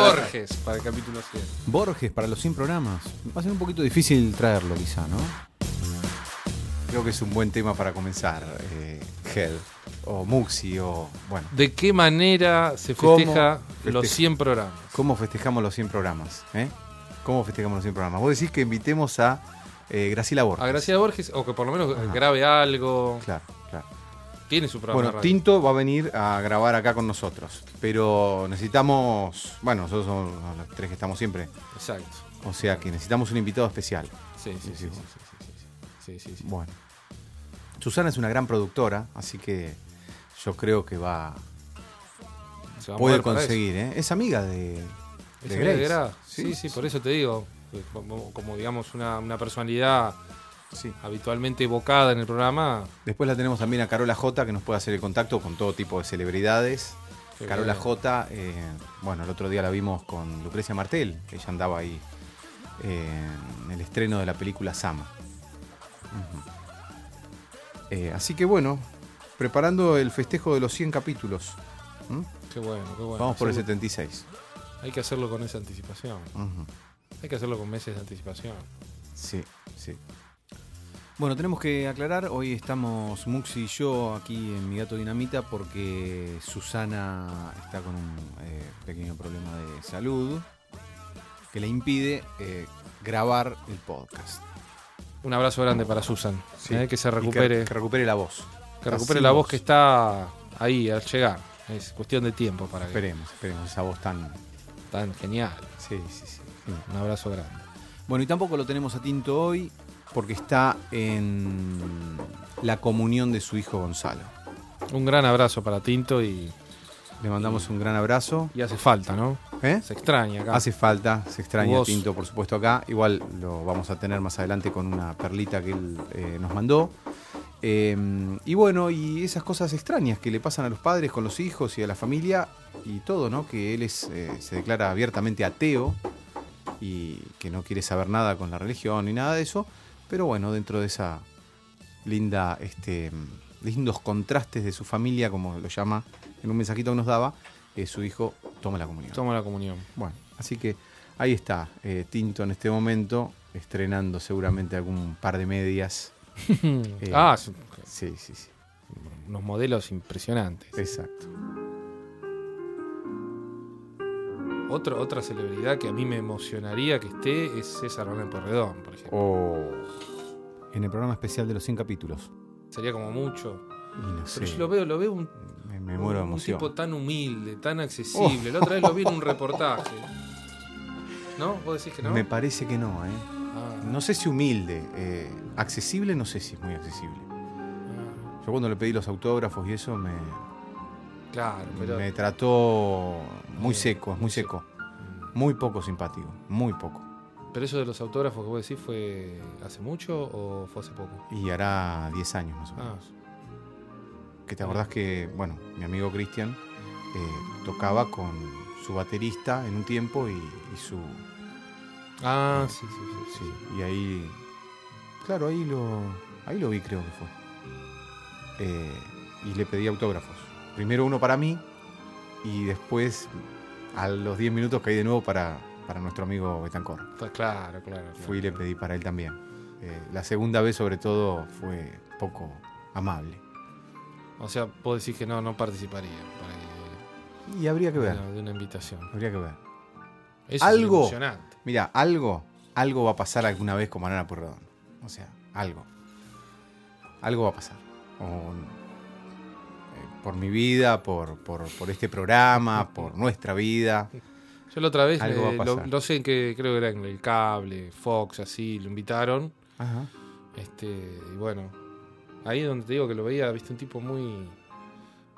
para- Borges para el capítulo 100. Borges para los 100 programas. Va a ser un poquito difícil traerlo, quizá, ¿no? Creo que es un buen tema para comenzar, eh, Head, o Muxi, o bueno, ¿De qué manera se ¿Cómo festeja los 100 programas? ¿cómo festejamos los 100 programas? eh? ¿Cómo festejamos los 100 programas? Vos decís que invitemos a eh, Graciela Borges. A Graciela Borges, o que por lo menos Ajá. grabe algo. Claro. Tiene su programa. Bueno, radio. Tinto va a venir a grabar acá con nosotros, pero necesitamos, bueno, nosotros somos los tres que estamos siempre, Exacto. o sea que necesitamos un invitado especial. Sí, sí, sí. Sí, sí, sí. Bueno. Susana es una gran productora, así que yo creo que va Se va a puede eso. conseguir, ¿eh? Es amiga de, Es de amiga de Grace. Gra. Sí, sí, por eso te digo. que Como, como, digamos una, una personalidad Sí. habitualmente evocada en el programa. Después la tenemos también a Carola J, que nos puede hacer el contacto con todo tipo de celebridades. Qué Carola bueno. J, eh, bueno, el otro día la vimos con Lucrecia Martel, ella andaba ahí eh, en el estreno de la película Sama. Eh, así que bueno, preparando el festejo de los 100 capítulos. ¿Mm? Qué bueno, qué bueno. Vamos por el Seguro. 76. Hay que hacerlo con esa anticipación. Hay que hacerlo con meses de anticipación. Sí, sí. Bueno, tenemos que aclarar, hoy estamos Muxi y yo aquí en Mi Gato Dinamita porque Susana está con un eh, pequeño problema de salud que le impide eh, grabar el podcast. Un abrazo grande para Susan. Sí. eh, que se que- recupere. Que, recupere la voz. Que recupere Así la voz que está ahí al llegar. Es cuestión de tiempo para que Esperemos, esperemos, esa voz tan. tan genial. Sí, sí, sí. Un abrazo grande. Bueno, y tampoco lo tenemos a Tinto hoy porque está en la comunión de su hijo Gonzalo. Un gran abrazo para Tinto y, Le mandamos un gran abrazo. y hace falta, ¿no? ¿Eh? Se extraña acá. Hace falta, se extraña. Tinto, por supuesto, acá. Igual lo vamos a tener más adelante con una perlita que él eh, nos mandó. Eh, y bueno, y esas cosas extrañas que le pasan a los padres con los hijos y a la familia y todo, ¿no? Que él es, se declara abiertamente ateo y que no quiere saber nada con la religión ni nada de eso. Pero bueno, dentro de esa linda, este, lindos contrastes de su familia, como lo llama en un mensajito que nos daba, eh, su hijo toma la comunión. Toma la comunión. Bueno, así que ahí está eh, Tinto en este momento, estrenando seguramente algún par de medias. Eh, ah, Sí, sí, sí. unos modelos impresionantes. Exacto. Otro, otra celebridad que a mí me emocionaría que esté es César Bernal Porredón, por ejemplo. O En el programa especial de los 100 capítulos. Sería como mucho. y no sé, Pero yo lo veo, lo veo un, me, me muero de un tipo tan humilde, tan accesible. La otra vez lo vi en un reportaje. ¿No? ¿Vos decís que no? Me parece que no, ¿eh? Ah, No sé si humilde. eh, accesible, no sé si es muy accesible. ah, Yo cuando le pedí los autógrafos y eso me, claro, pero. me trató muy seco, muy seco. Mm. Muy poco simpático, muy poco. Pero eso de los autógrafos que vos decís fue hace mucho o fue hace poco? Y hará 10 años más o Ah, menos. Que te acordás que, bueno, mi amigo Cristian eh, tocaba con su baterista en un tiempo y, y su. ah sí, sí, sí. sí. Sí, y ahí. Claro, ahí lo. Ahí lo vi, creo que fue. Eh, y le pedí autógrafos. Primero uno para mí y después, a los 10 minutos, caí de nuevo para, para nuestro amigo Betancor. Claro, claro. claro. Fui y le pedí para él también. Eh, la segunda vez, sobre todo, fue poco amable. O sea, vos decís que no, no participaría para que- Y habría que ver. de, una, de una invitación. Habría que ver. Eso Algo. Es. Mira, algo, algo va a pasar alguna vez con Banana Purredón. O sea, algo. Algo va a pasar. O, por mi vida, por, por, por este programa, por nuestra vida. Yo la otra vez Algo va a lo, pasar. lo sé que creo que era en el cable, Fox, así, lo invitaron. Ajá. Este, y bueno, ahí es donde te digo que lo veía, viste, un tipo muy,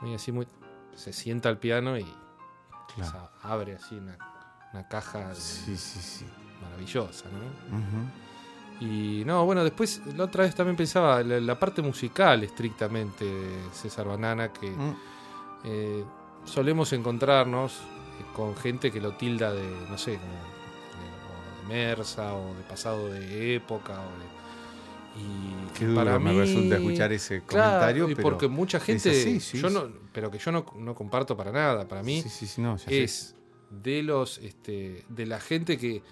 muy así, muy. Se sienta al piano y o Claro. sea, abre así una, una caja Sí, sí, sí. maravillosa, ¿no? Ujú. Y no, bueno, después la otra vez también pensaba la, la parte musical estrictamente de César Banana, que Mm. eh, solemos encontrarnos eh, con gente que lo tilda de, no sé, como de, Mersa o de pasado de época. O de, y Qué duro para me mí, resulta escuchar ese Claro, comentario. y pero porque mucha gente, así, sí, yo sí. no, pero que yo no, no comparto para nada. Para mí Sí, sí, sí, no, sé. es de los este, de la gente que,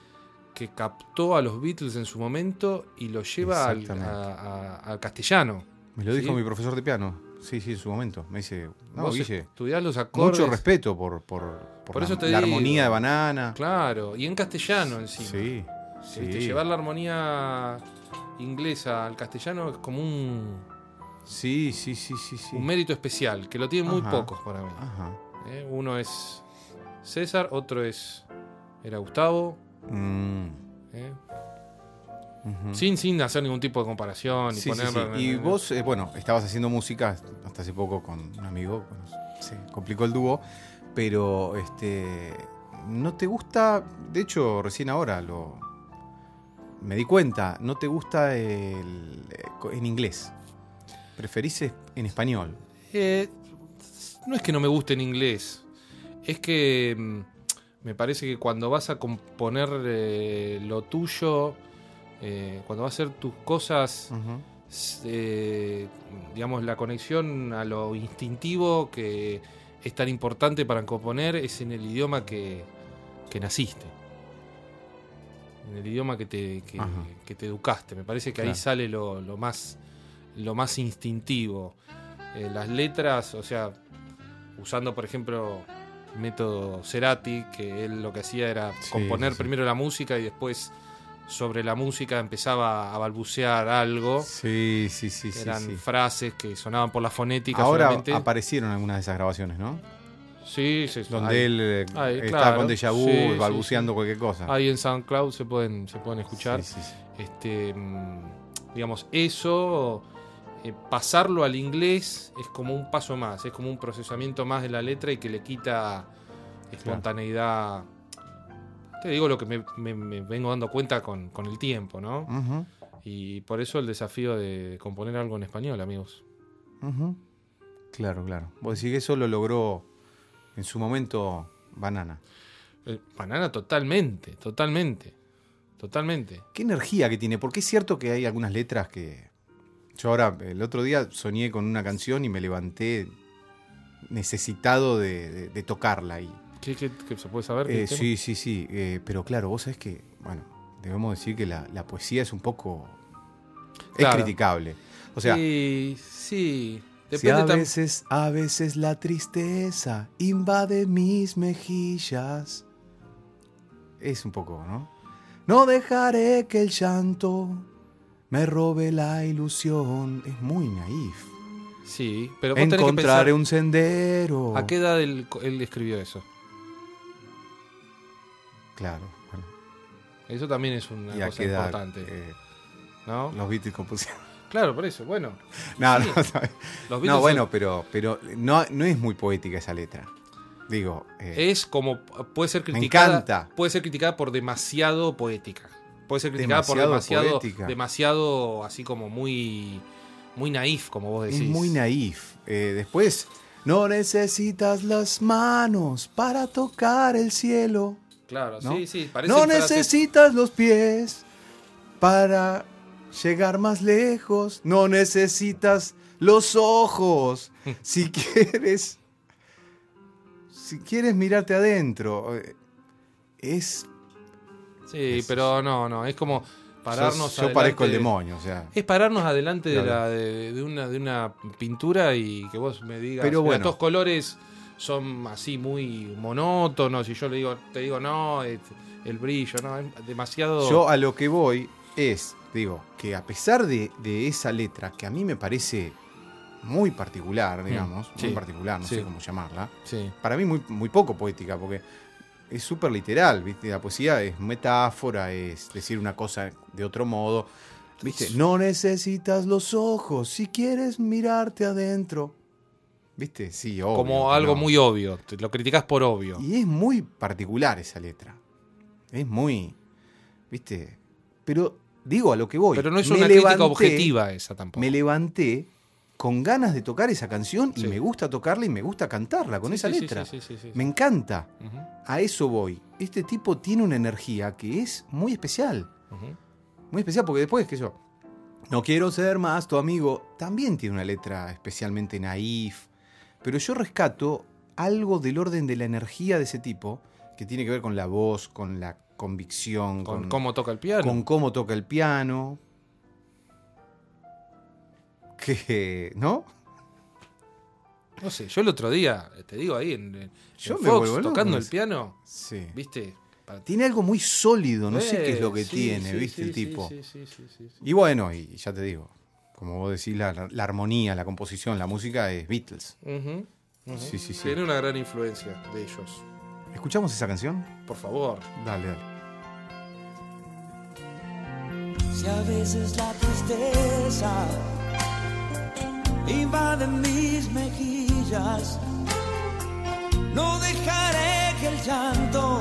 que captó a los Beatles en su momento y lo lleva al, Exactamente. a- a- al castellano. Me lo dijo mi profesor de piano. Sí, sí, en su momento. Me dice, no, Guille, estudiás los acordes. mucho respeto por, por, por Por la, eso te la digo. armonía de banana. Claro, y en castellano encima. Sí, Este, sí. llevar la armonía inglesa al castellano es como un, Sí, sí, sí, sí, sí. un mérito especial, que lo tienen muy Ajá. pocos para mí. Ajá. ¿eh? Uno es César, otro es era Gustavo. Mm, ¿eh? Sin, sin hacer ningún tipo de comparación y Sí, sí, ponerlo sí. en- Y vos, eh, bueno, estabas haciendo música hasta hace poco con un amigo, se complicó el dúo, pero este, no te gusta, de hecho, recién ahora lo me di cuenta, no te gusta el, eh, en inglés, preferís en español. Eh, no es que no me guste en inglés, es que mm, me parece que cuando vas a componer eh, lo tuyo, eh, cuando vas a hacer tus cosas, eh, digamos, la conexión a lo instintivo que es tan importante para componer es en el idioma que, que naciste. En el idioma que te, que, te educaste. Me parece que ahí sale lo, lo más, lo más instintivo. Las letras, o sea, usando por ejemplo método Cerati, que él lo que hacía era Sí, componer sí, primero la música y después sobre la música empezaba a balbucear algo. Sí, sí, sí. Eran sí. frases que sonaban por la fonética Ahora solamente. aparecieron algunas de esas grabaciones, ¿no? Sí, sí, sí. Donde él eh, está claro. con déjà vu, balbuceando cualquier cosa. Ahí en SoundCloud se pueden, se pueden escuchar. Sí, sí, sí. Este, mm, digamos, eso, eh, pasarlo al inglés es como un paso más, es como un procesamiento más de la letra y que le quita espontaneidad. Te digo lo que me, me- me vengo dando cuenta con, con el tiempo, ¿no? Y por eso el desafío de componer algo en español, amigos. Claro, claro. Vos decís que eso lo logró en su momento Banana. Eh, Banana totalmente, totalmente, totalmente. Qué energía que tiene, porque es cierto que hay algunas letras que... Yo ahora, el otro día soñé con una canción y me levanté necesitado de, de- de tocarla. Y, ¿Qué, qué- qué se puede saber? ¿Qué Eh, sí, sí, sí. eh, pero claro, vos sabés que, bueno, debemos decir que la, la poesía es un poco... Claro. Es criticable. O sea, sí, sí. si a veces, a veces la tristeza invade mis mejillas. Es un poco, ¿no? No dejaré que el llanto me robe la ilusión. Es muy naif. Sí, pero vos tenés que Encontraré pensar un sendero. a qué edad él, él escribió eso. Claro. bueno, Eso también es una y a cosa qué edad importante, eh, ¿no? los Beatles compusieron. Claro, por eso. Bueno, No, Sí. no, No, Beatles bueno, pero, pero no, no es muy poética esa letra. Digo, eh, es como puede ser Me criticada. encanta. Puede ser criticada por demasiado poética. Puede ser criticada por Demasiado poética. demasiado así como muy, muy naif, como vos decís. es muy naif. Eh, después, no necesitas las manos para tocar el cielo. Claro, ¿no? sí, sí. No necesitas los pies para llegar más lejos. No necesitas los ojos. si quieres. Si quieres mirarte adentro. eh, Es. Sí, pero no, no. Es como pararnos. yo, yo parezco el demonio, o sea. Es pararnos adelante de, la, de, de una, de una pintura y que vos me digas, Pero "Mira, bueno. estos colores son así muy monótonos y yo le digo, te digo, no, el brillo, no, es demasiado... Yo a lo que voy es, digo, que a pesar de, de esa letra, que a mí me parece muy particular, digamos, sí, muy particular, no sí. sé cómo llamarla, Sí, para mí muy, muy poco poética, porque es súper literal, ¿viste? La poesía es metáfora, es decir una cosa de otro modo. ¿Viste? No necesitas los ojos si quieres mirarte adentro. ¿Viste? Sí, obvio. como algo no. muy obvio, lo criticas por obvio. Y es muy particular esa letra. Es muy. ¿Viste? Pero digo a lo que voy. Pero no es Me una crítica objetiva esa tampoco. Me levanté con ganas de tocar esa canción y Sí. me gusta tocarla y me gusta cantarla con Sí, esa sí, letra. Me encanta. A eso voy. Este tipo tiene una energía que es muy especial. Muy especial porque después, que yo, no quiero ser más tu amigo, también tiene una letra especialmente naif. Pero yo rescato algo del orden de la energía de ese tipo que tiene que ver con la voz, con la convicción, Con, con, cómo toca el piano. con cómo toca el piano. Que, ¿no? No sé, yo el otro día, te digo ahí en, en Yo me vuelvo tocando el piano, Sí. ¿viste? Para- Tiene algo muy sólido, no sé qué es lo que sí, tiene, sí, ¿viste? sí, el sí, tipo. sí, sí, sí, sí, sí. Y bueno, y ya te digo, como vos decís, la, la armonía, la composición, la música es Beatles. Sí, sí, sí. Tiene una gran influencia de ellos. ¿Escuchamos esa canción? Por favor. Dale, dale. Si a veces la tristeza invade mis mejillas, no dejaré que el llanto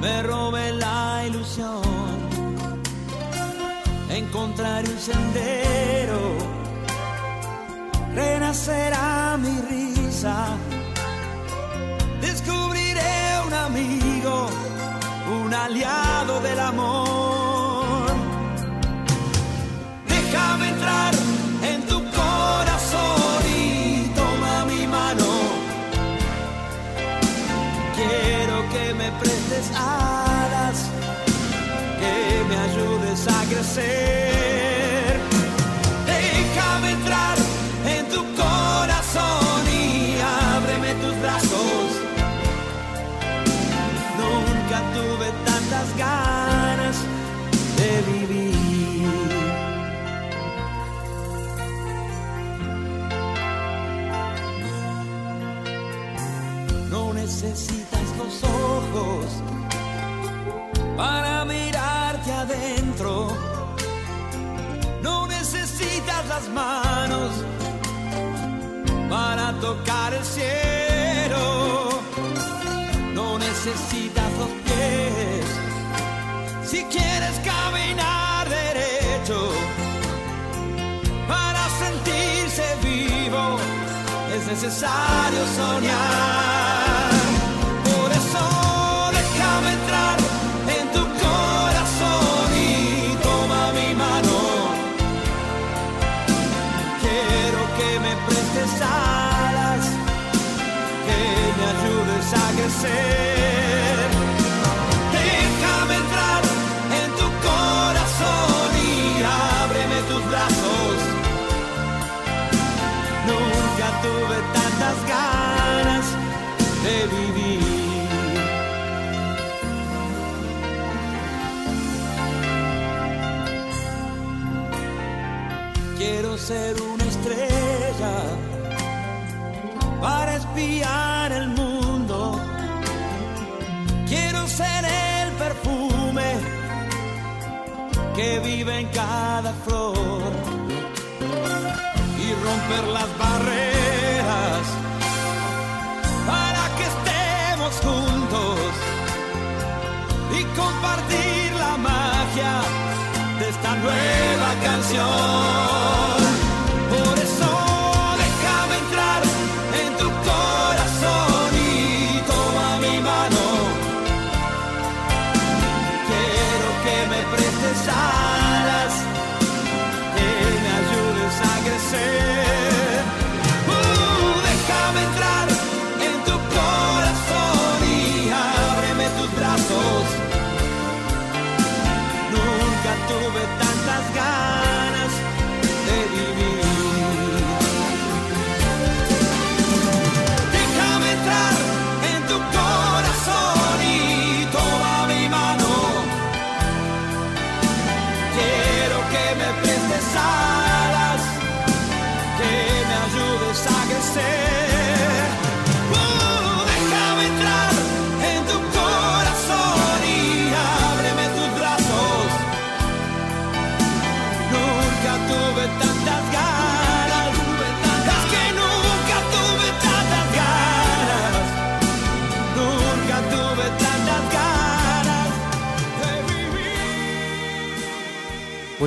me robe la ilusión. Encontraré un sendero, renacerá mi risa, descubriré un amigo, un aliado del amor. Crecer. Déjame entrar en tu corazón y ábreme tus brazos. Nunca tuve tantas ganas de vivir. No necesitas los ojos para las manos para tocar el cielo. No necesitas los pies si quieres caminar derecho. Para sentirse vivo es necesario soñar. Que vive en cada flor y romper las barreras para que estemos juntos y compartir la magia de esta nueva canción.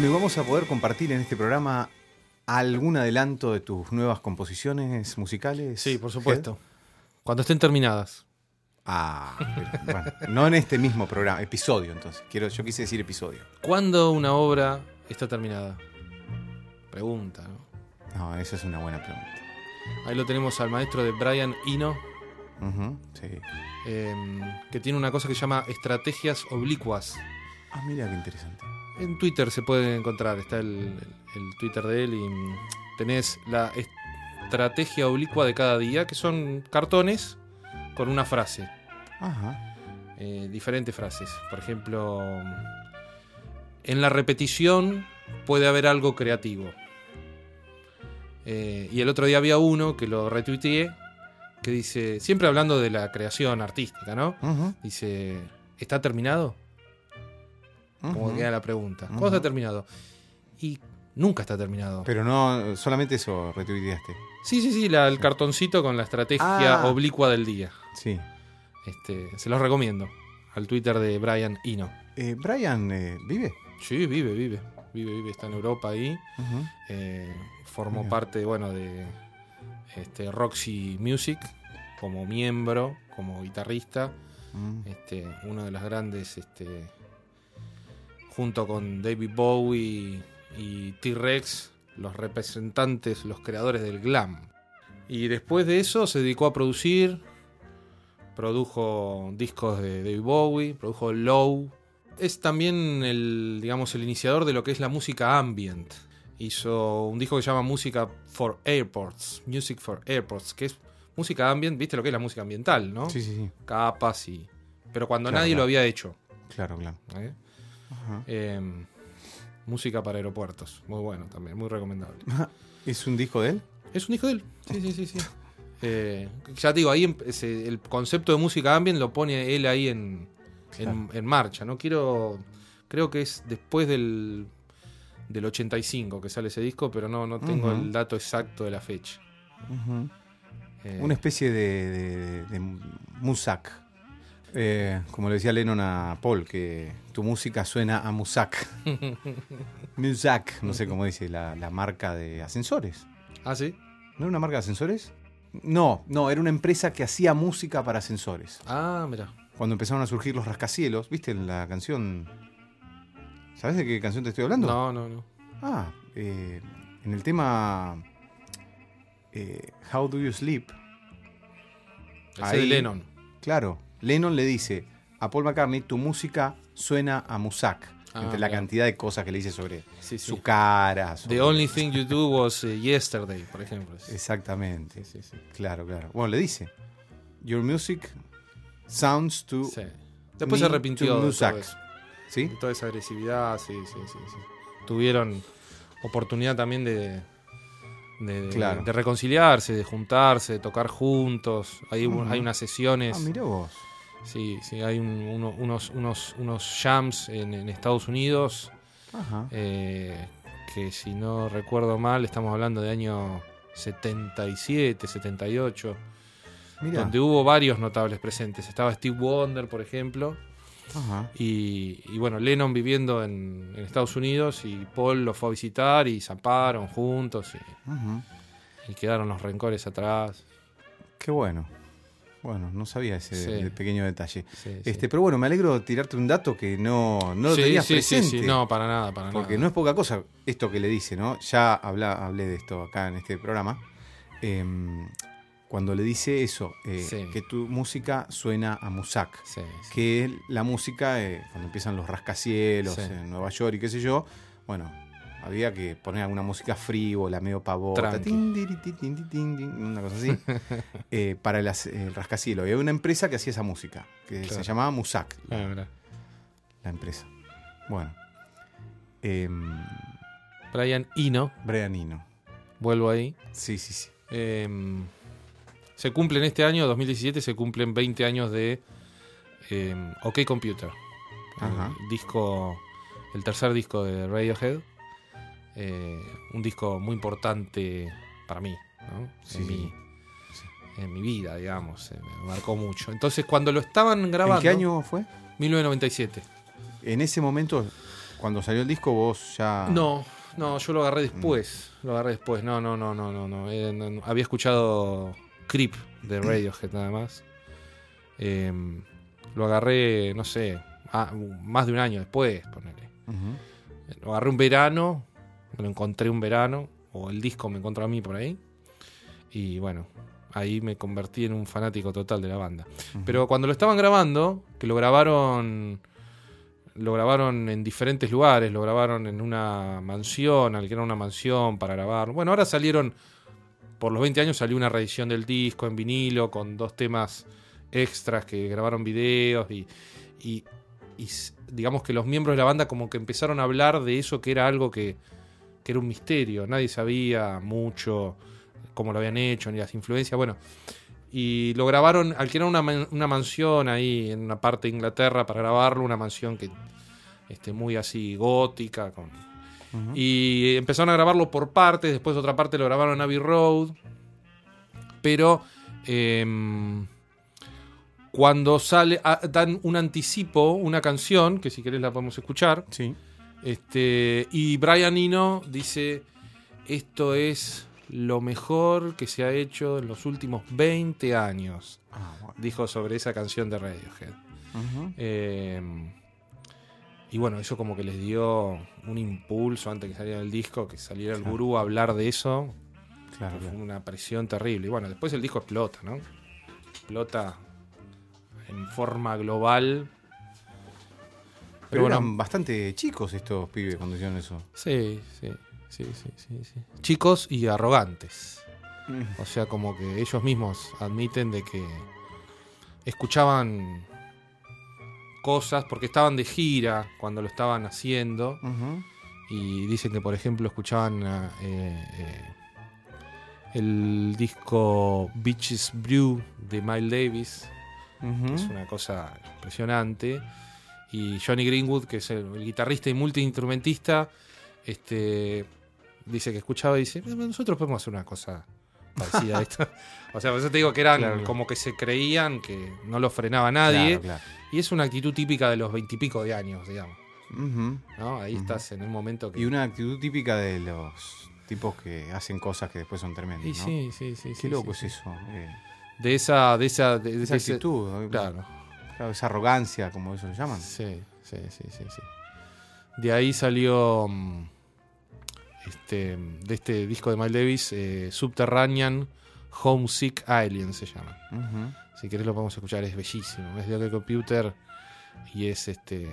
Bueno, y vamos a poder compartir en este programa algún adelanto de tus nuevas composiciones musicales. Sí, por supuesto. Cuando estén terminadas. Ah, pero, bueno, no en este mismo programa, episodio entonces. Quiero, yo quise decir episodio. ¿Cuándo una obra está terminada? Pregunta, ¿no? No, esa es una buena pregunta. Ahí lo tenemos al maestro de Brian Eno. Sí. em, que tiene una cosa que se llama estrategias oblicuas. Ah, mira qué interesante. En Twitter se puede encontrar, está el, Twitter de él y tenés la estrategia oblicua de cada día, que son cartones con una frase, Ajá. eh, diferentes frases. Por ejemplo, en la repetición puede haber algo creativo. Eh, y el otro día había uno que lo retuiteé, que dice, siempre hablando de la creación artística, ¿no? Ujú, Dice, ¿está terminado? Como queda la pregunta. ¿Cuándo está terminado? Y nunca está terminado. Pero no, solamente eso retuiteaste. Sí, sí, sí, la- el cartoncito con la estrategia Ah. oblicua del día. Sí. Este, se los recomiendo. Al Twitter de Brian Eno. Eh, Brian eh, vive. Sí, vive, vive. Vive, vive, está en Europa ahí. Eh, formó Mira. parte, bueno, de este, Roxy Music como miembro, como guitarrista. Mm. Este, uno de los grandes, este, junto con David Bowie y T-Rex, los representantes, los creadores del glam. Y después de eso se dedicó a producir, produjo discos de David Bowie, produjo Low. Es también el, digamos, el iniciador de lo que es la música ambient. Hizo un disco que se llama Música for Airports, Music for Airports, que es música ambient, viste lo que es la música ambiental, ¿no? Sí, sí, sí. capas y. Pero cuando Claro, nadie claro. lo había hecho. Claro, claro. ¿eh? Eh, música para aeropuertos. Muy bueno también, muy recomendable. ¿Es un disco de él? Es un disco de él. Sí, sí, sí. sí. Eh, ya te digo, ahí em- ese- el concepto de música ambient lo pone él ahí en, en, en marcha. No quiero. Creo que es después del, del 85 que sale ese disco, pero no, no tengo el dato exacto de la fecha. Eh, Una especie de, de, de musak. Eh, como le decía Lennon a Paul, que tu música suena a musak. musak, no sé cómo dice la, la marca de ascensores. ah, sí. ¿No era una marca de ascensores? No, no, era una empresa que hacía música para ascensores. Ah, mira. Cuando empezaron a surgir los rascacielos, ¿viste la canción? ¿Sabes de qué canción te estoy hablando? No, no, no. Ah, eh, en el tema eh, How Do You Sleep, Ese Ahí- de Lennon. claro, Lennon le dice a Paul McCartney, tu música suena a Musak. Ah, entre la cantidad de cosas que le dice sobre Sí, sí. su cara. sobre- The only thing you do was eh, yesterday, por ejemplo. Exactamente. sí, sí. Claro, claro. Bueno, le dice, Your music sounds to... Sí. Después Me se arrepintió de todo eso. ¿Sí? De toda esa agresividad, sí, sí, sí, sí. Tuvieron oportunidad también de, de, Claro. de reconciliarse, de juntarse, de tocar juntos. Hay, unas sesiones. Ah, mira vos. Sí, sí, hay un- uno- unos, unos, unos jams en, en Estados Unidos Ajá. eh, que si no recuerdo mal estamos hablando de año 77, 78, Mira. donde hubo varios notables presentes. Estaba Steve Wonder, por ejemplo, Ajá. y, y bueno, Lennon viviendo en, en Estados Unidos y Paul lo fue a visitar y zamparon juntos y, y quedaron los rencores atrás. Qué bueno. Bueno, no sabía ese Sí. pequeño detalle. Sí, sí. Este, pero bueno, me alegro de tirarte un dato que no, no lo tenías sí, sí, presente. sí, no, para nada, para Porque nada. no es poca cosa esto que le dice, ¿no? Ya habla, hablé de esto acá en este programa. Em, cuando le dice eso, eh, que tu música suena a Musak. Sí. Que es la música, eh, cuando empiezan los rascacielos en Nueva York y qué sé yo, bueno, había que poner alguna música frívola, medio pavota, tin, tin, ti, tin, tin, una cosa así, eh, para el, as- el rascacielos. Y había una empresa que hacía esa música, que Claro. se llamaba Musak, Ah, mirá. la empresa. Bueno. Em, Brian Eno, Brian Eno. vuelvo ahí. Sí, sí, sí. Eh, se cumplen este año, 2017, se cumplen 20 años de eh, OK Computer. Ajá. El disco, el tercer disco de Radiohead. Eh, un disco muy importante para mí, ¿no? Sí, en, sí. mi, en mi vida, digamos. eh, me marcó mucho. Entonces, cuando lo estaban grabando. ¿En qué año fue? 1997. En ese momento, cuando salió el disco, vos ya. No, no, yo lo agarré después. Lo agarré después. No, no, no, no, no, no. Eh, no. Había escuchado Creep de Radiohead nada más. Eh, lo agarré, no sé, ah, más de un año después, ponele. Lo agarré un verano, lo encontré un verano, o el disco me encontró a mí por ahí. Y bueno, ahí me convertí en un fanático total de la banda. Pero cuando lo estaban grabando, que lo grabaron lo grabaron en diferentes lugares, lo grabaron en una mansión, alquilaron una mansión para grabar. Bueno, ahora salieron, por los 20 años salió una reedición del disco en vinilo con dos temas extras que grabaron videos y, y, digamos que los miembros de la banda como que empezaron a hablar de eso que era algo que, que era un misterio, nadie sabía mucho cómo lo habían hecho, ni las influencias, bueno. Y lo grabaron, alquilaron una, man- una mansión ahí en una parte de Inglaterra para grabarlo, una mansión que este, muy así gótica. Con... Y empezaron a grabarlo por partes, después otra parte lo grabaron en Abbey Road. Pero em, cuando sale, ah, dan un anticipo, una canción, que si querés la podemos escuchar. Sí. Este, y Brian Eno dice, esto es lo mejor que se ha hecho en los últimos 20 años. Ah, bueno. Dijo sobre esa canción de Radiohead. Eh, y bueno, eso como que les dio un impulso antes que saliera el disco, que saliera el gurú a hablar de eso. Claro, Fue una presión terrible. Y bueno, después el disco explota, ¿no? Explota en forma global. Pero bueno, eran bastante chicos estos pibes cuando hicieron eso. Sí, sí, sí, sí, sí, sí. Chicos y arrogantes. Mm. O sea, como que ellos mismos admiten de que escuchaban cosas porque estaban de gira cuando lo estaban haciendo y dicen que, por ejemplo, escuchaban eh, eh, el disco Beaches Brew de Miles Davis, que es una cosa impresionante. Y Johnny Greenwood, que es el, el guitarrista y multiinstrumentista, este, dice que escuchaba y dice, "Eh, nosotros podemos hacer una cosa parecida a esto. o sea, por eso te digo que eran Claro, como que se creían que no lo frenaba nadie. Claro, claro. Y es una actitud típica de los veintipico de años, digamos. Ahí estás en un momento que... Y una actitud típica de los tipos que hacen cosas que después son tremendas. Y ¿no? sí, sí, sí. Qué sí, loco sí, es sí. eso. eh. De esa... De esa, de, de Esa actitud. Claro. Claro, esa arrogancia, como eso lo llaman. Sí, sí, sí, sí, sí. De ahí salió mm, este, de este disco de Miles Davis, eh, Subterranean Homesick Alien se llama. Si querés lo podemos escuchar, es bellísimo. Es de OK Computer y es este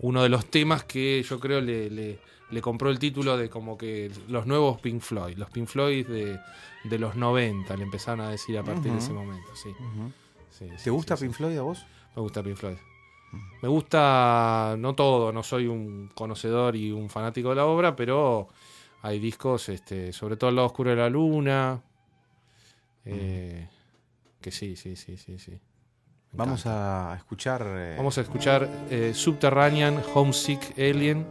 uno de los temas que yo creo le, le- le compró el título de como que los nuevos Pink Floyd. Los Pink Floyd de, de los 90, le empezaron a decir a partir de ese momento. Sí, sí, ¿Te gusta. Pink Floyd a vos? Me gusta Pink Floyd. Me gusta, no todo, no soy un conocedor y un fanático de la obra, pero hay discos, este, sobre todo El lado oscuro de la luna, eh, que sí, sí, sí, sí, sí. Me Vamos encanta. a escuchar. eh, Vamos a escuchar eh, Subterranean Homesick Alien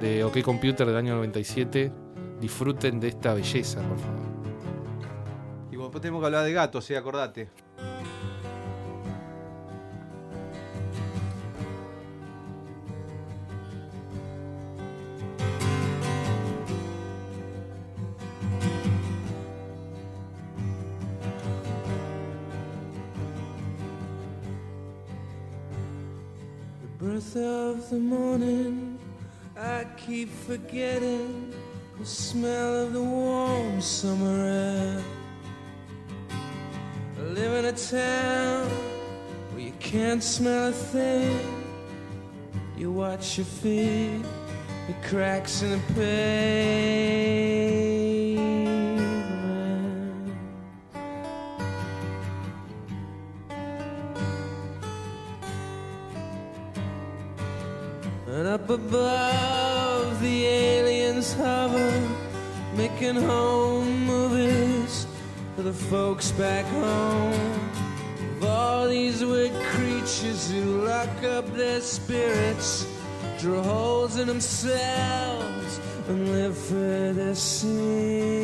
de OK Computer del año 97. Disfruten de esta belleza, por favor. Y después tenemos que hablar de gatos, sí, acordate. The morning, I keep forgetting the smell of the warm summer air. I live in a town where you can't smell a thing. You watch your feet, the cracks in the pavement. Above, the aliens hover, making home movies for the folks back home. Of all these weird creatures who lock up their spirits, draw holes in themselves, and live for their secrets.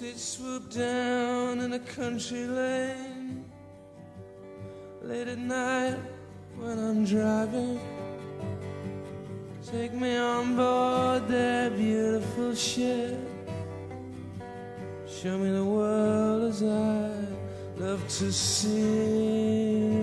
Wish they'd down in a country lane late at night when I'm driving. Take me on board their beautiful ship. Show me the world as I love to see.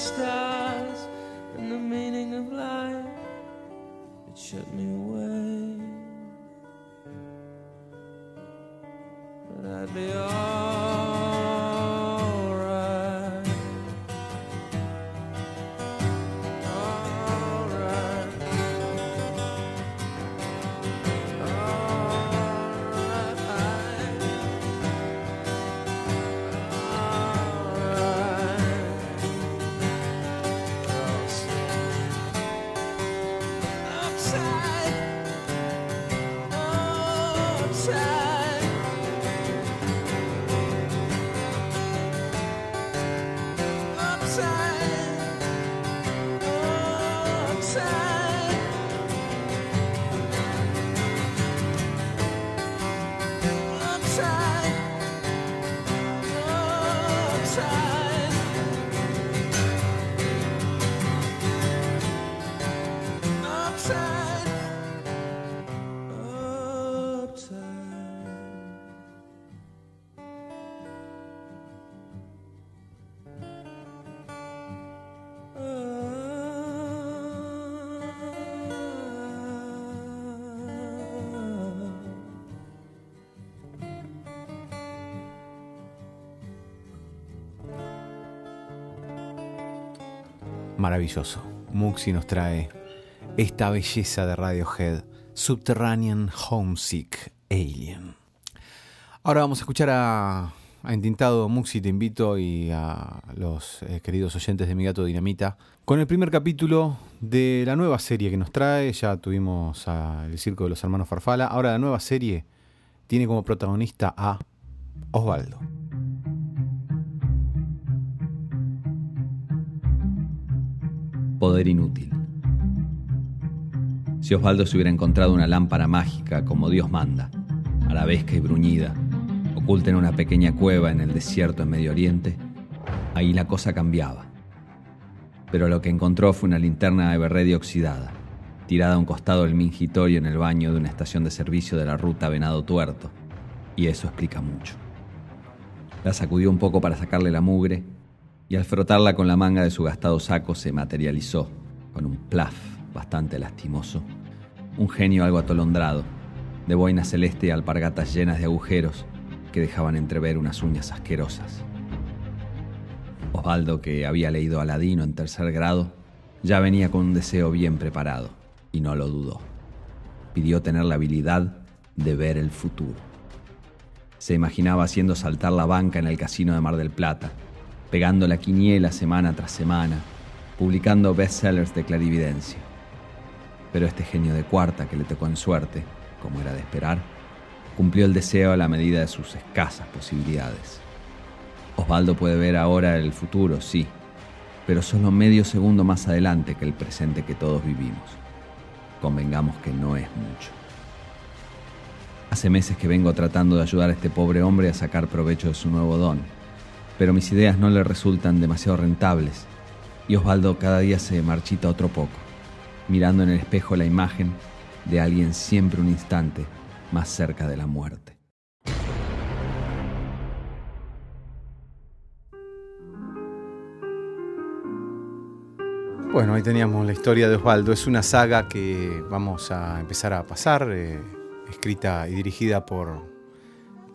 Stars Maravilloso. Muxi nos trae esta belleza de Radiohead, Subterranean Homesick Alien. Ahora vamos a escuchar a, a Entintado Muxi, te invito, y a los eh, queridos oyentes de Mi Gato Dinamita, con el primer capítulo de la nueva serie que nos trae. Ya tuvimos El Circo de los Hermanos Farfala. Ahora la nueva serie tiene como protagonista a Osvaldo. Poder inútil. Si Osvaldo se hubiera encontrado una lámpara mágica como Dios manda, arabesca y bruñida, oculta en una pequeña cueva en el desierto en Medio Oriente, ahí la cosa cambiaba. Pero lo que encontró fue una linterna de berredia oxidada, tirada a un costado del mingitorio en el baño de una estación de servicio de la ruta Venado Tuerto, y eso explica mucho. La sacudió un poco para sacarle la mugre y al frotarla con la manga de su gastado saco se materializó, con un plaf bastante lastimoso, un genio algo atolondrado, de boina celeste y alpargatas llenas de agujeros que dejaban entrever unas uñas asquerosas. Osvaldo, que había leído Aladino en tercer grado, ya venía con un deseo bien preparado, y no lo dudó. Pidió tener la habilidad de ver el futuro. Se imaginaba haciendo saltar la banca en el casino de Mar del Plata, pegando la quiniela semana tras semana, publicando bestsellers de clarividencia. Pero este genio de cuarta que le tocó en suerte, como era de esperar, cumplió el deseo a la medida de sus escasas posibilidades. Osvaldo puede ver ahora el futuro, sí, pero solo medio segundo más adelante que el presente que todos vivimos. Convengamos que no es mucho. Hace meses que vengo tratando de ayudar a este pobre hombre a sacar provecho de su nuevo don, pero mis ideas no le resultan demasiado rentables y Osvaldo cada día se marchita otro poco, mirando en el espejo la imagen de alguien siempre un instante más cerca de la muerte. Bueno, ahí teníamos la historia de Osvaldo. Es una saga que vamos a empezar a pasar, eh, escrita y dirigida por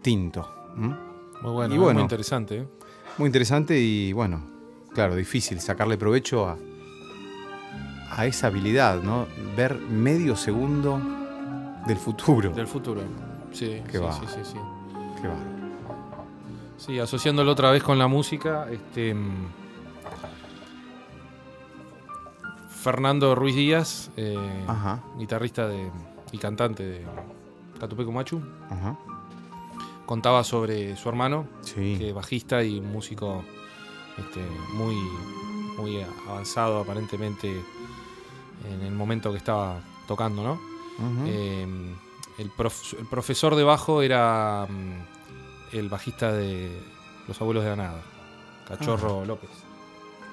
Tinto. Muy bueno, Y bueno. muy interesante. ¿eh? Muy interesante y bueno, claro, difícil sacarle provecho a, a esa habilidad, ¿no? Ver medio segundo del futuro. Del futuro. Sí, Qué sí, va. sí, sí, sí. Qué bárbaro. Sí, asociándolo otra vez con la música, este. mm, Fernando Ruiz Díaz, eh, guitarrista de, y cantante de Catupeco Machu, ajá. Contaba sobre su hermano, Sí. que es bajista y músico este, muy, muy avanzado aparentemente en el momento que estaba tocando, ¿no? Eh, el, prof- el profesor de bajo era mm, el bajista de Los Abuelos de la Nada, Cachorro Ah. López.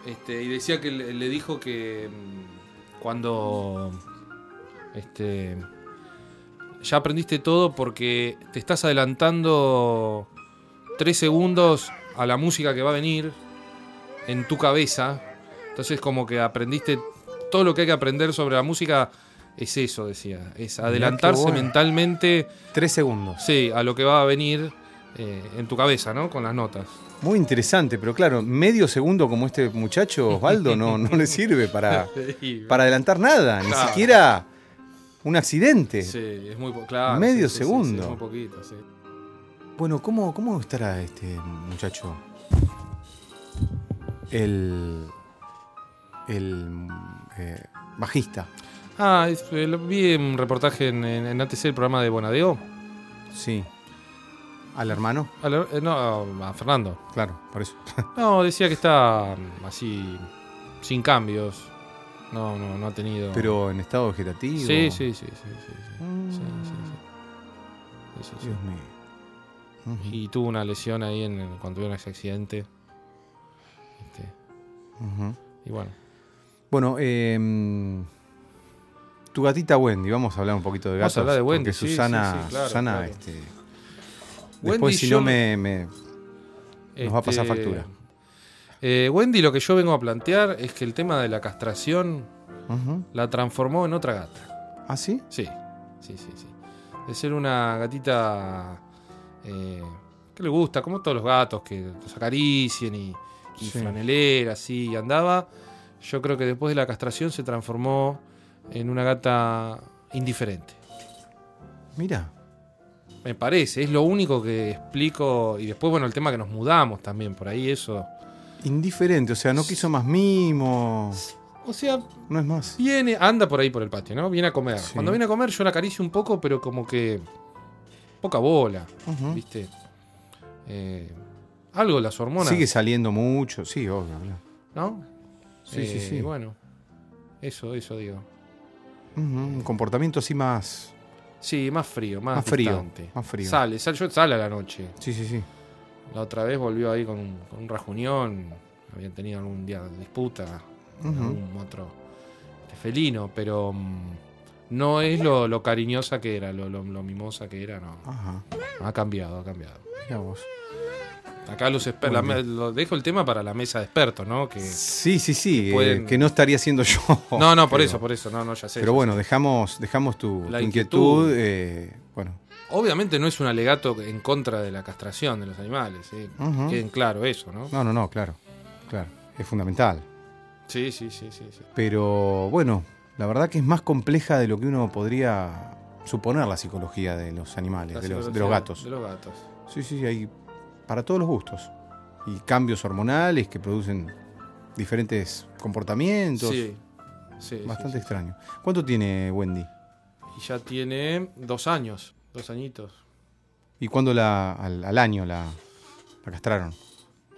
Este, y decía que le, le dijo que mm, cuando este, ya aprendiste todo porque te estás adelantando tres segundos a la música que va a venir en tu cabeza. Entonces como que aprendiste todo lo que hay que aprender sobre la música es eso, decía. Es adelantarse bueno. mentalmente, Tres segundos. sí, a lo que va a venir eh, en tu cabeza, ¿no? Con las notas. Muy interesante, pero claro, medio segundo como este muchacho Osvaldo no, no le sirve para, para adelantar nada, ni Claro. siquiera un accidente. Sí, es muy claro. Medio sí, sí, sí, segundo. muy poquito, sí. Bueno, ¿cómo, ¿cómo estará este muchacho? El. El. eh, bajista. Ah, es- eh, lo vi en un reportaje en, en, en ATC, el programa de Bonadeo. Sí. Al hermano, A la- eh, no, a Fernando. claro, por eso. No, decía que está mm, así, sin cambios. No, no, no ha tenido. Pero en estado vegetativo. Sí, sí, sí, sí, sí. sí. Sí. Dios mío. Y tuvo una lesión ahí en, cuando tuvieron ese accidente. Este, y bueno. Bueno, em, tu gatita Wendy, vamos a hablar un poquito de Vamos gatos. a hablar de Wendy, porque sí, Susana, sí, sí, claro, Susana, claro. este, Wendy, después si no me, me- Nos va a pasar factura. Eh, Wendy, lo que yo vengo a plantear es que el tema de la castración la transformó en otra gata. ¿Ah, sí? Sí, sí, sí, sí. De ser una gatita eh, que le gusta, como todos los gatos, que los acaricien y, y Sí. franelera, así, y andaba. Yo creo que después de la castración se transformó en una gata indiferente. Mira. Me parece, es lo único que explico. Y después, bueno, el tema que nos mudamos también, por ahí eso. Indiferente, o sea, no quiso más mimo. O sea, No es más. viene, anda por ahí por el patio, ¿no? Viene a comer. Sí. Cuando viene a comer yo la acaricio un poco, pero como que poca bola. ¿viste? Eh, algo las hormonas, Sigue saliendo mucho, sí, obvio. ¿no? Sí, sí, Eh, sí. Bueno, eso, eso digo. Un comportamiento así más. Sí, más frío, más, Más frío, distante. más frío. Sale, sale, yo sale a la noche. Sí, sí, sí. La otra vez volvió ahí con, un- con un rajuñón. Habían tenido algún día de disputa. con Ujú. algún otro felino, pero mm, no es lo, lo cariñosa que era, lo, lo- lo mimosa que era, no. Ajá. Ha cambiado, ha cambiado. Mira vos. Acá los expertos, lo dejo el tema para la mesa de expertos, ¿no? Que, Sí, sí, sí. eh, pueden- que no estaría siendo yo. no, no, por pero- eso, por eso, no, no, ya sé. Pero bueno, dejamos, dejamos tu, inquietud. inquietud. eh, bueno. Obviamente no es un alegato en contra de la castración de los animales. Ujú. Queden claro eso, ¿no? no, no, no, claro. Claro. Es fundamental. Sí, sí, sí, sí. sí. Pero bueno, la verdad que es más compleja de lo que uno podría suponer la psicología de los animales, de los, de psicología los gatos. De los gatos. Sí, sí, sí, hay para todos los gustos. Y cambios hormonales que producen diferentes comportamientos. Sí. sí, sí, Bastante sí. extraño. ¿Cuánto tiene Wendy? Y ya tiene dos años, dos añitos. ¿Y cuándo la, al, al año la, la castraron?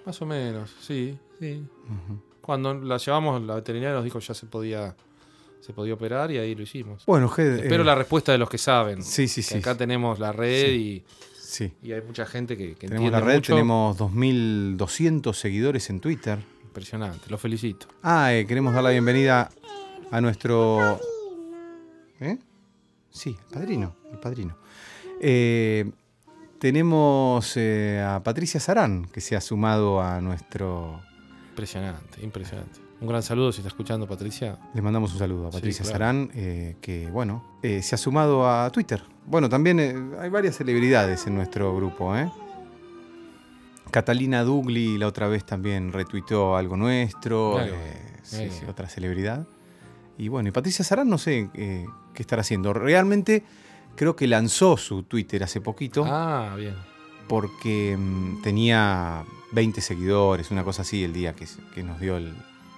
Más o menos, sí, sí. Cuando la llevamos, la veterinaria nos dijo ya se podía, se podía operar y ahí lo hicimos. Bueno, Ged, Espero eh, la respuesta de los que saben. Sí, sí, sí. acá tenemos la red y, sí. y hay mucha gente que, que Tenemos entiende la red, mucho. tenemos 2.200 seguidores en Twitter. Impresionante, lo felicito. Ah, eh, queremos dar la bienvenida a nuestro... ¿Eh? Sí, el padrino, el padrino. Eh, tenemos eh, a Patricia Sarán, que se ha sumado a nuestro... Impresionante, impresionante. Un gran saludo si está escuchando, Patricia. Le mandamos un saludo a Sí, Patricia claro. Sarán, eh, que bueno, eh, se ha sumado a Twitter. Bueno, también eh, hay varias celebridades en nuestro grupo. Catalina Dugli la otra vez también retuiteó algo nuestro. Sí, sí, otra celebridad. Y bueno, y Patricia Sarán no sé qué estará haciendo. Realmente creo que lanzó su Twitter hace poquito Ah, bien. porque mm, tenía 20 seguidores, una cosa así, el día que, que nos dio el,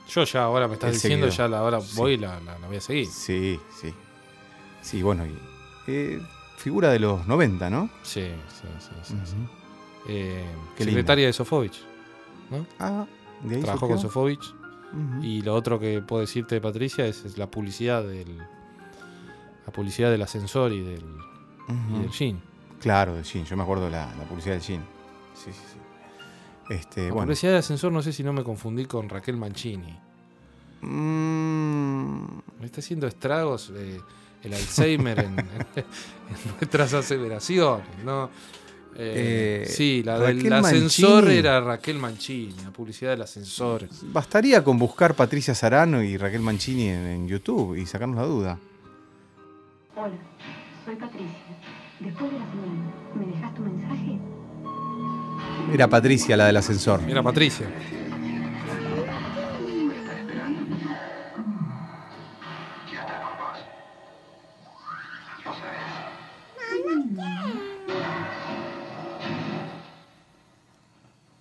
Yo ya ahora me estás diciendo, seguidor. ya la, ahora Sí. voy y la, la- la voy a seguir. Sí, sí. Sí, bueno, y, eh, figura de los 90, ¿no? Sí, sí, sí. sí. Eh, Qué secretaria de Sofovich. Ah, de ahí Trabajó con. Sofovich. Y lo otro que puedo decirte de Patricia es, es la publicidad del. La publicidad del ascensor y del, y Ujú. del jean. Claro, del jean. Yo me acuerdo de la, la publicidad del jean. Sí, sí, sí. Este, La bueno. publicidad del ascensor, no sé si no me confundí con Raquel Mancini. Mm, Me está haciendo estragos eh, el Alzheimer en, en nuestras aseveraciones, ¿no? Eh, Eh, sí, la del Raquel ascensor Mancini. era Raquel Mancini, la publicidad del ascensor. bastaría con buscar Patricia Sarano y Raquel Mancini en, en YouTube y sacarnos la duda. Hola, soy Patricia. Después de la señal, ¿me dejas tu mensaje? Era Patricia la del ascensor. Mira, Patricia.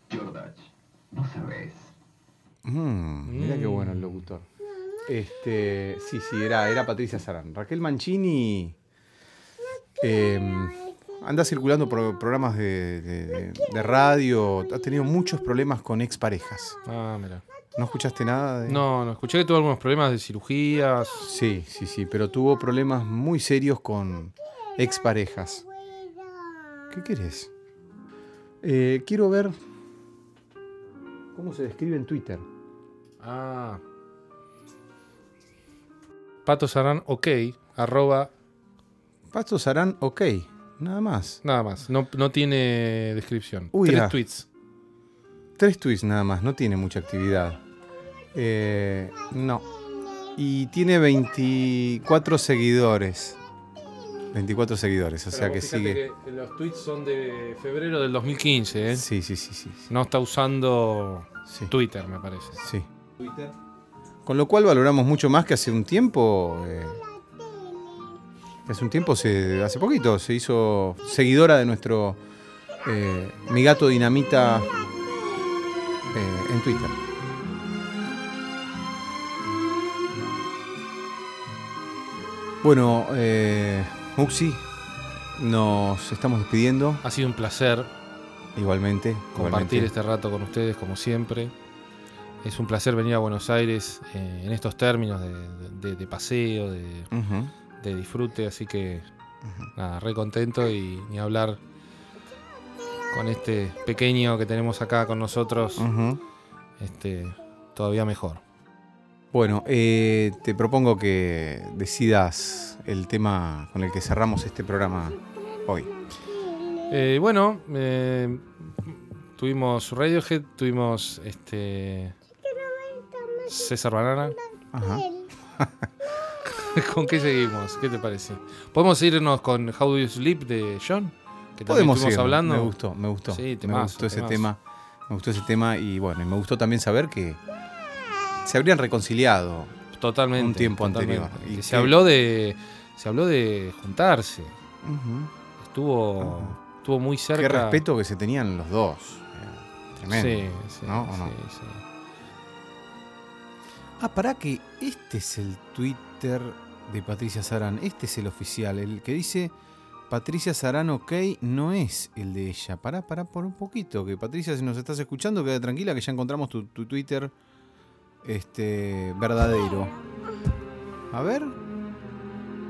George, no sabes. Mm, mira qué bueno el locutor. Este, sí, sí, era, era Patricia Sarán. Raquel Mancini eh, anda circulando por programas de, de- de- de radio. Ha tenido muchos problemas con exparejas. Ah, mira. ¿No escuchaste nada de.? No, no, escuché que tuvo algunos problemas de cirugías. Sí, sí, sí, pero tuvo problemas muy serios con exparejas. ¿Qué querés? Eh, quiero ver cómo se describe en Twitter. Ah. Pato Sarán, ok, arroba, Sarán, ok, nada más. nada más. No, no tiene descripción. Uy, Tres ah. tweets. Tres tweets nada más, no tiene mucha actividad. Eh, no. Y tiene 24 seguidores. 24 seguidores, o sea que sigue. los tweets son de febrero del 2015, ¿eh? Sí, sí, sí, sí. sí, No está usando sí, Twitter, me parece. sí. Con lo cual valoramos mucho más que hace un tiempo. eh, hace un tiempo, se, hace poquito, se hizo seguidora de nuestro eh, Mi Gato Dinamita eh, en Twitter. Bueno, eh, Muxi, nos estamos despidiendo Ha sido un placer igualmente. compartir igualmente. este rato con ustedes, como siempre. Es un placer venir a Buenos Aires eh, en estos términos de, de- de paseo, de, disfrute, así que nada, re contento y ni hablar con este pequeño que tenemos acá con nosotros, este, todavía mejor. Bueno, eh, te propongo que decidas el tema con el que cerramos este programa hoy. Eh, bueno, tuvimos Radiohead, tuvimos este César Banana. Ajá. ¿Con qué seguimos? ¿Qué te parece? ¿Podemos irnos con How Do You Sleep de John? Que Podemos estuvimos ir. hablando. Me gustó, me gustó. Sí, me gustó ese temazo. tema. Me gustó ese tema y bueno, y me gustó también saber que se habrían reconciliado. Totalmente. Un tiempo totalmente. anterior. Y Y se que- habló de. Se habló de juntarse. Estuvo. Estuvo muy cerca. Qué respeto que se tenían los dos. Tremendo. Sí, sí, ¿No? ¿O no? sí, sí. Ah, pará que este es el Twitter de Patricia Sarán. Este es el oficial, el que dice Patricia Sarán ok, no es el de ella. Pará, pará por un poquito. Que Patricia, si nos estás escuchando, queda tranquila que ya encontramos tu, tu Twitter este, verdadero. A ver.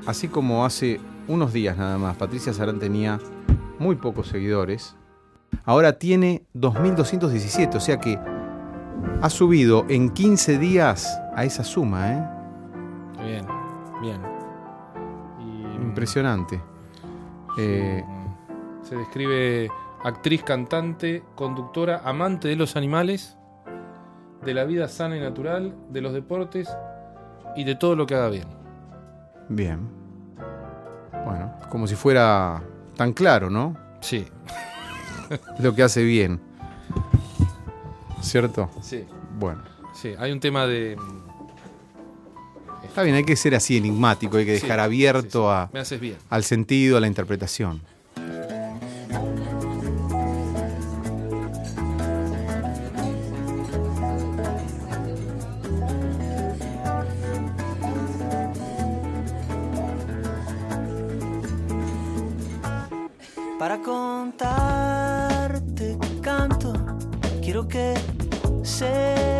Así como hace unos días nada más, Patricia Sarán tenía muy pocos seguidores. Ahora tiene 2.217, o sea que ha subido en 15 días a esa suma, ¿eh? Bien, bien. Y, Impresionante. Eh, mm, Se describe actriz, cantante, conductora, amante de los animales, de la vida sana y natural, de los deportes y de todo lo que haga bien. bien. Bueno, como si fuera tan claro, ¿no? Sí, Lo que hace bien. ¿Cierto? sí, Bueno. sí. Hay un tema de. Está bien, hay que ser así enigmático, hay que dejar Sí, abierto sí, sí. a- Me haces bien. al sentido, a la interpretación.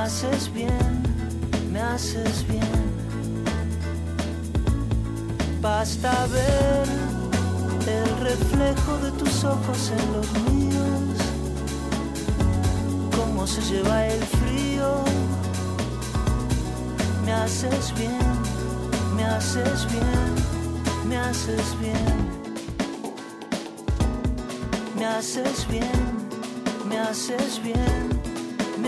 Haces bien, me haces bien. Basta ver el reflejo de tus ojos en los míos, cómo se lleva el frío. Me haces bien me haces bien, me haces bien. Me haces bien, me haces bien,